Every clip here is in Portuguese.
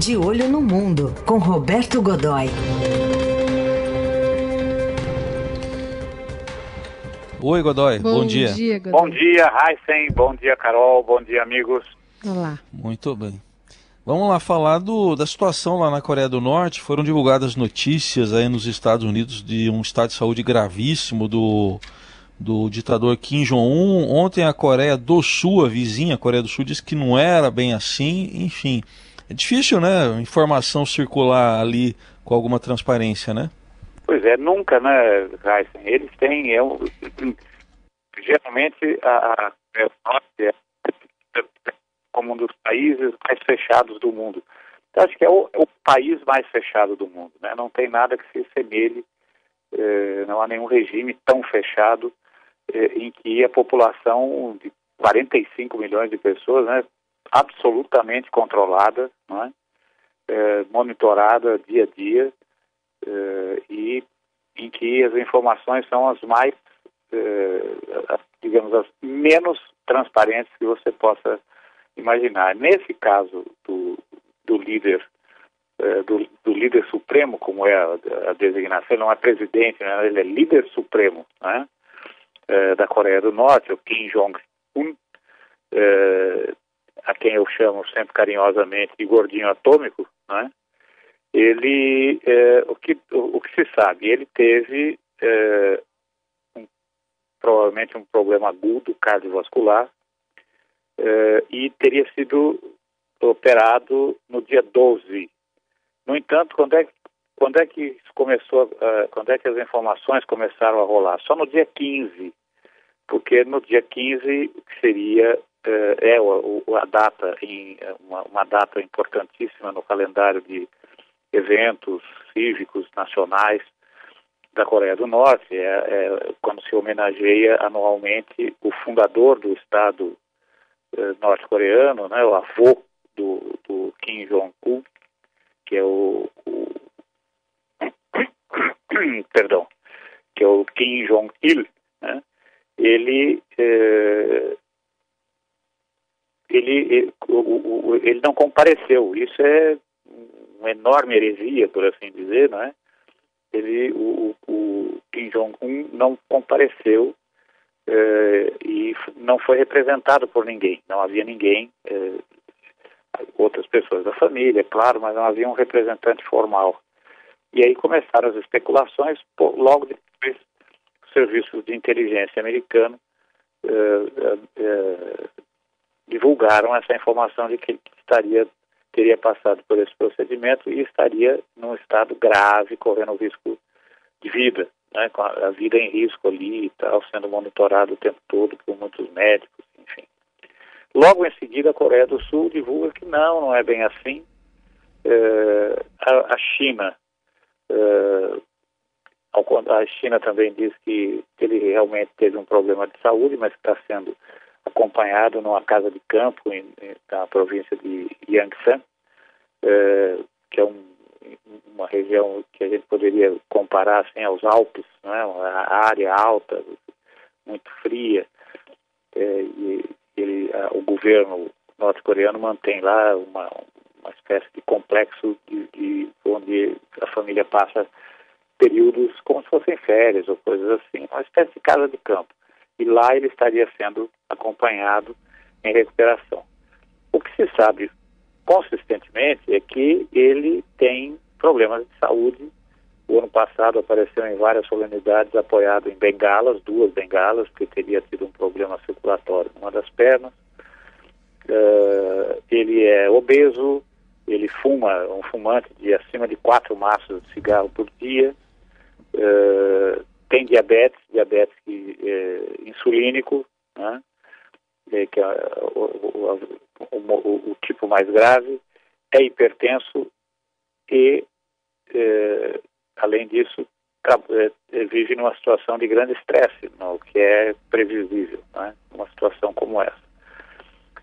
De Olho no Mundo, com Roberto Godoy. Oi, Godoy. Bom, bom dia. dia Godoy. Bom dia, Heisen. Bom dia, Carol. Bom dia, amigos. Olá. Muito bem. Vamos lá falar do, da situação lá na Coreia do Norte. Foram divulgadas notícias aí nos Estados Unidos de um estado de saúde gravíssimo do, do ditador Kim Jong-un. Ontem a Coreia do Sul, a vizinha a Coreia do Sul, disse que não era bem assim. Enfim, é difícil, né? Informação circular ali com alguma transparência, né? Pois é, nunca, né, Heisen? Eles têm, é um, geralmente a, a é como um dos países mais fechados do mundo. Então, acho que é o, é o, país mais fechado do mundo. Né? Não tem nada que se assemelhe, eh, não há nenhum regime tão fechado eh, em que a população de 45 milhões de pessoas, né, absolutamente controlada, é? eh, monitorada dia a dia eh, e em que as informações são as mais, eh, digamos, as menos transparentes que você possa imaginar. Nesse caso do, do líder eh, do, do, líder supremo, como é a, a, designação, não é presidente, né? ele é líder supremo né? Eh, da Coreia do Norte, o Kim Jong-un, eh, a quem eu chamo sempre carinhosamente de gordinho atômico, né? ele, o, que, o, o, que se sabe, ele teve um, provavelmente um problema agudo cardiovascular, uh, e teria sido operado no dia 12. No entanto, quando é, quando é que começou, uh, quando é que as informações começaram a rolar? Só no dia 15, porque no dia 15, que seria é o, o, a data em uma, uma data importantíssima no calendário de eventos cívicos nacionais da Coreia do Norte, é, é, quando se homenageia anualmente o fundador do Estado eh, norte-coreano, né, o avô do, do Kim Jong-un, que é o, o perdão, que é o Kim Jong-il, né, ele, eh, ele, ele, o, o, não compareceu. Isso é uma enorme heresia, por assim dizer, né? Ele, o, o Kim Jong-un não compareceu eh, e não foi representado por ninguém. Não havia ninguém, eh, outras pessoas da família, claro, mas não havia um representante formal. E aí começaram as especulações, logo depois os serviços de inteligência americano eh, divulgaram essa informação de que estaria teria passado por esse procedimento e estaria num estado grave, correndo risco de vida né, com a, a, vida em risco ali e tal, sendo monitorado o tempo todo por muitos médicos, enfim. Logo em seguida, a Coreia do Sul divulga que não, não é bem assim. É, a, a, China, é, a China também diz que ele realmente teve um problema de saúde, mas está sendo acompanhado numa casa de campo em, em, na província de Yangtze, é, que é um uma região que a gente poderia comparar assim, aos Alpes, né? a área alta, muito fria, é, e ele, a, o governo norte-coreano mantém lá uma, uma espécie de complexo de, de, onde a família passa períodos como se fossem férias ou coisas assim, uma espécie de casa de campo. E lá ele estaria sendo acompanhado em recuperação. O que se sabe consistentemente é que ele tem problemas de saúde. O ano passado apareceu em várias solenidades apoiado em bengalas, duas bengalas, porque teria tido um problema circulatório numa das pernas. Uh, ele é obeso, ele fuma, um fumante de acima de quatro maços de cigarro por dia, uh, tem diabetes, diabetes uh, insulínico, né? que é o, o, o, o, tipo mais grave, é hipertenso e, é, além disso, é, vive numa situação de grande estresse, o que é previsível, né? uma situação como essa.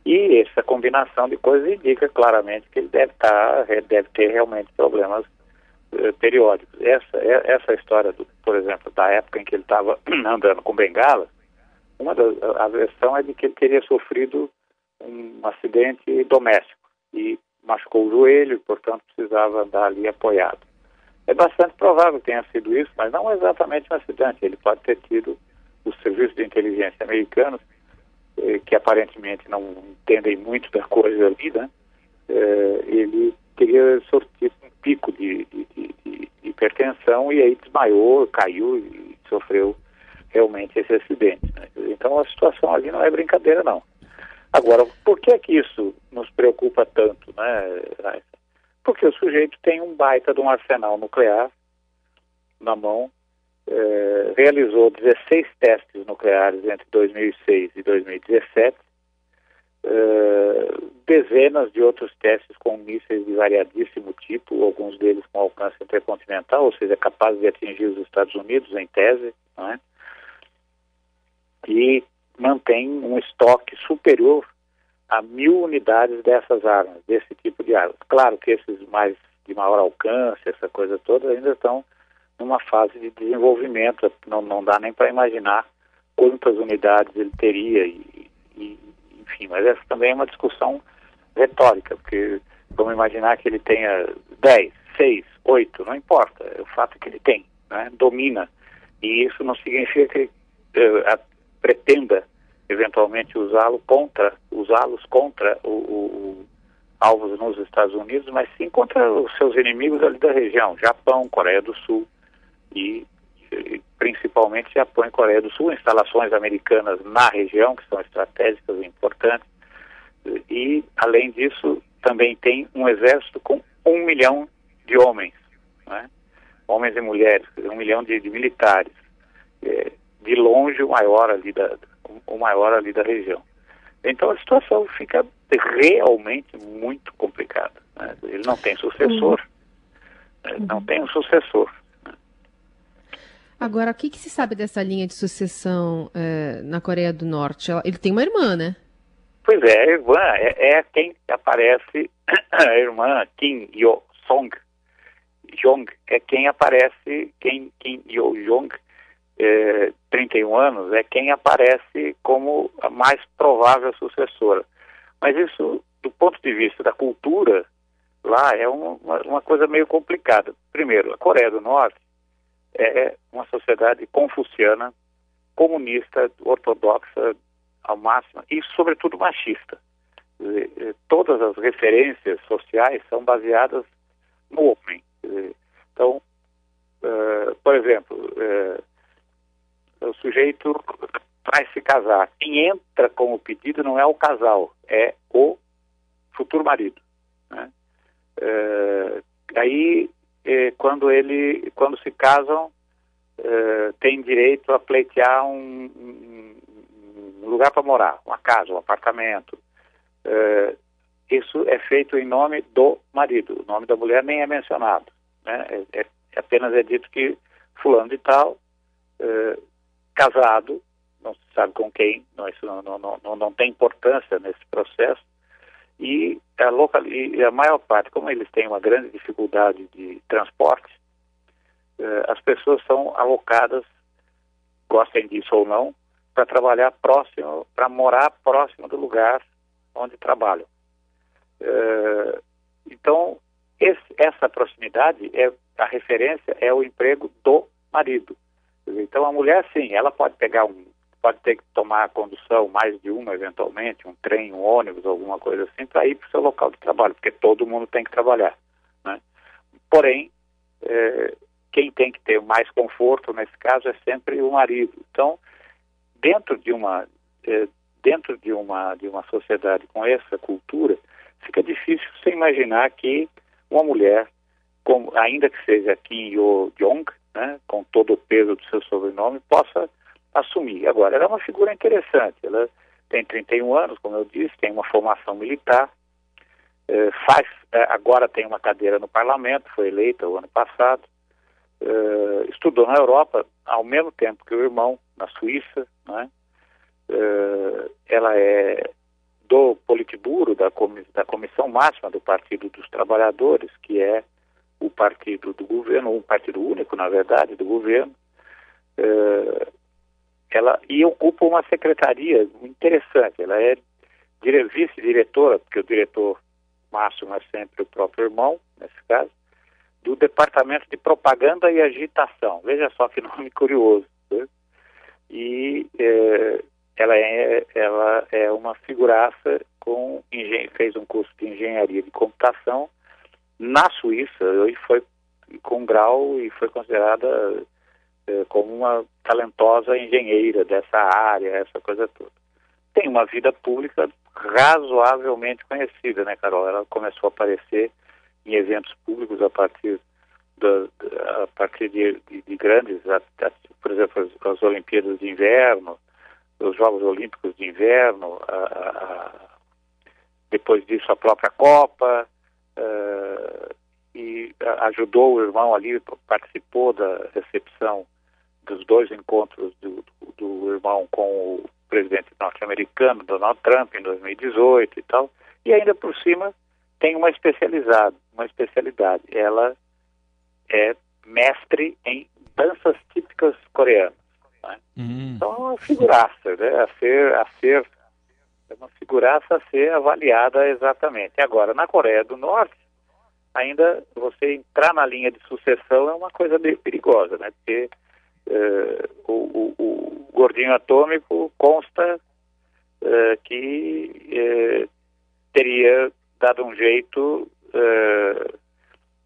E essa combinação de coisas indica claramente que ele deve, tá, deve ter realmente problemas é, periódicos. Essa, é, essa história, do, por exemplo, da época em que ele estava andando com bengala, uma das, a versão é de que ele teria sofrido um acidente doméstico e machucou o joelho portanto, precisava andar ali apoiado. É bastante provável que tenha sido isso, mas não exatamente um acidente. Ele pode ter tido os serviços de inteligência americanos, eh, que aparentemente não entendem muito da coisa ali, né? Eh, ele teria sortido pico de, de, de, de, hipertensão e aí desmaiou, caiu e sofreu realmente esse acidente. Né? Então a situação ali não é brincadeira, não. Agora, por que que isso nos preocupa tanto, né, Porque o sujeito tem um baita de um arsenal nuclear na mão, eh, realizou 16 testes nucleares entre 2006 e 2017, eh, dezenas de outros testes com mísseis de variadíssimo tipo, alguns deles com alcance intercontinental, ou seja, capazes de atingir os Estados Unidos, em tese, é? e mantém um estoque superior a mil unidades dessas armas, desse tipo de armas. Claro que esses mais de maior alcance, essa coisa toda, ainda estão numa fase de desenvolvimento, não, não dá nem para imaginar quantas unidades ele teria, e, enfim, mas essa também é uma discussão retórica, porque vamos imaginar que ele tenha 10, 6, 8, não importa, é o fato que ele tem, né, domina, e isso não significa que uh, pretenda eventualmente usá-lo contra, usá-los contra o, o, o, alvos nos Estados Unidos, mas sim contra os seus inimigos ali da região, Japão, Coreia do Sul e principalmente Japão e Coreia do Sul, instalações americanas na região que são estratégicas e importantes e além disso também tem um exército com um milhão de homens, né? homens e mulheres, um milhão de, de militares. É, de longe o maior ali da, o maior ali da região. Então a situação fica realmente muito complicada. Né? Ele não tem sucessor, uhum. Né? não tem um sucessor. Agora, o que, que, se sabe dessa linha de sucessão é, na Coreia do Norte? Ele tem uma irmã, né? Pois é, a irmã é, é quem aparece, a irmã Kim Yo-song, Jong, é quem aparece, quem Kim Yo-jong, é, 31 anos, é quem aparece como a mais provável sucessora. Mas isso, do ponto de vista da cultura, lá é uma, uma coisa meio complicada. Primeiro, a Coreia do Norte é uma sociedade confuciana, comunista, ortodoxa ao máximo e, sobretudo, machista. Todas as referências sociais são baseadas no homem. Então, uh, por exemplo, uh, o sujeito vai se casar. Quem entra com o pedido não é o casal, é o futuro marido. Né? É, aí, é, quando ele, quando se casam, é, tem direito a pleitear um, um, lugar para morar, uma casa, um apartamento. É, isso é feito em nome do marido. O nome da mulher nem é mencionado. Né? É, é apenas é dito que fulano de tal casado, não se sabe com quem, não, isso não, não, não, não tem importância nesse processo, e a, local, e a maior parte, como eles têm uma grande dificuldade de transporte, eh, as pessoas são alocadas, gostem disso ou não, para trabalhar próximo, para morar próximo do lugar onde trabalham. Eh, então, esse, essa proximidade, é a referência é o emprego do marido. Então a mulher sim, ela pode pegar um, pode ter que tomar a condução, mais de uma eventualmente, um trem, um ônibus, alguma coisa assim, para ir para o seu local de trabalho, porque todo mundo tem que trabalhar. Né? Porém, é, quem tem que ter mais conforto nesse caso é sempre o marido. Então, dentro de uma é, dentro de uma de uma sociedade com essa cultura, fica difícil você imaginar que uma mulher, como, ainda que seja Kim Yo Jong, né, com todo o peso do seu sobrenome, possa assumir. Agora, ela é uma figura interessante, ela tem 31 anos, como eu disse, tem uma formação militar, eh, faz, eh, agora tem uma cadeira no parlamento, foi eleita o ano passado, eh, estudou na Europa ao mesmo tempo que o irmão, na Suíça, né, ela é do Politburo, da, da Comissão Máxima do Partido dos Trabalhadores, que é o partido do governo, um partido único, na verdade, do governo, ela e ocupa uma secretaria interessante. Ela é vice-diretora, porque o diretor máximo é sempre o próprio irmão, nesse caso, do Departamento de Propaganda e Agitação. Veja só que nome curioso. Né? E é, ela, é, ela é uma figuraça com fez um curso de engenharia de computação na Suíça e foi com grau e foi considerada como uma talentosa engenheira dessa área, essa coisa toda. Tem uma vida pública razoavelmente conhecida, né, Carol? Ela começou a aparecer em eventos públicos a partir da, a partir de, de, de grandes, por exemplo, as, as, Olimpíadas de Inverno, os Jogos Olímpicos de Inverno, a, a, depois disso a própria Copa, uh, e ajudou o irmão ali, participou da recepção dos dois encontros do, do, do irmão com o presidente norte-americano, Donald Trump, em 2018 e tal, e ainda por cima tem uma especialidade, uma especialidade. Ela é mestre em danças típicas coreanas. Né? Hum. Então é uma figuraça, né? a ser, a ser é uma figuraça a ser avaliada exatamente. Agora, na Coreia do Norte, ainda você entrar na linha de sucessão é uma coisa meio perigosa, né? Porque uh, o, o, o, gordinho atômico consta uh, que uh, teria dado um jeito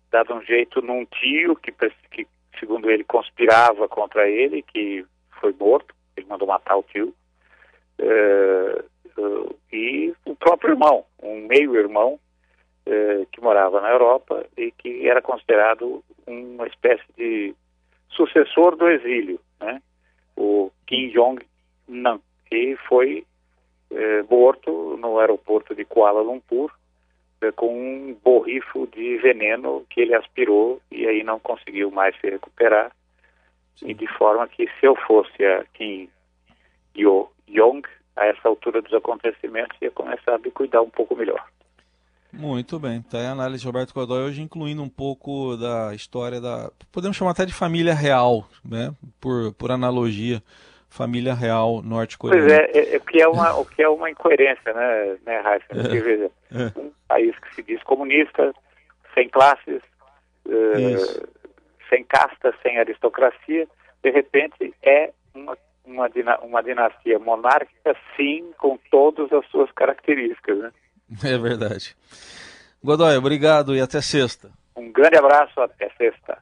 dado um jeito num tio que, que, segundo ele, conspirava contra ele, que foi morto, ele mandou matar o tio, e o próprio irmão, um meio-irmão, que morava na Europa e que era considerado uma espécie de sucessor do exílio, né? o Kim Jong-nam, que foi eh, morto no aeroporto de Kuala Lumpur eh, com um borrifo de veneno que ele aspirou e aí não conseguiu mais se recuperar. Sim. E de forma que se eu fosse a Kim Jong, a essa altura dos acontecimentos, ia começar a me cuidar um pouco melhor. Muito bem, está aí a análise de Roberto Godoy hoje incluindo um pouco da história da, podemos chamar até de família real, né? Por, por analogia, família real norte-coreana. Pois é, é, é, o, que é uma, o que é uma incoerência, né, né Raíssa? É, é. um país que se diz comunista, sem classes, uh, sem casta, sem aristocracia, de repente é uma, uma, uma dinastia monárquica, sim, com todas as suas características, né? É verdade. Godoy, obrigado e até sexta. Um grande abraço, até sexta.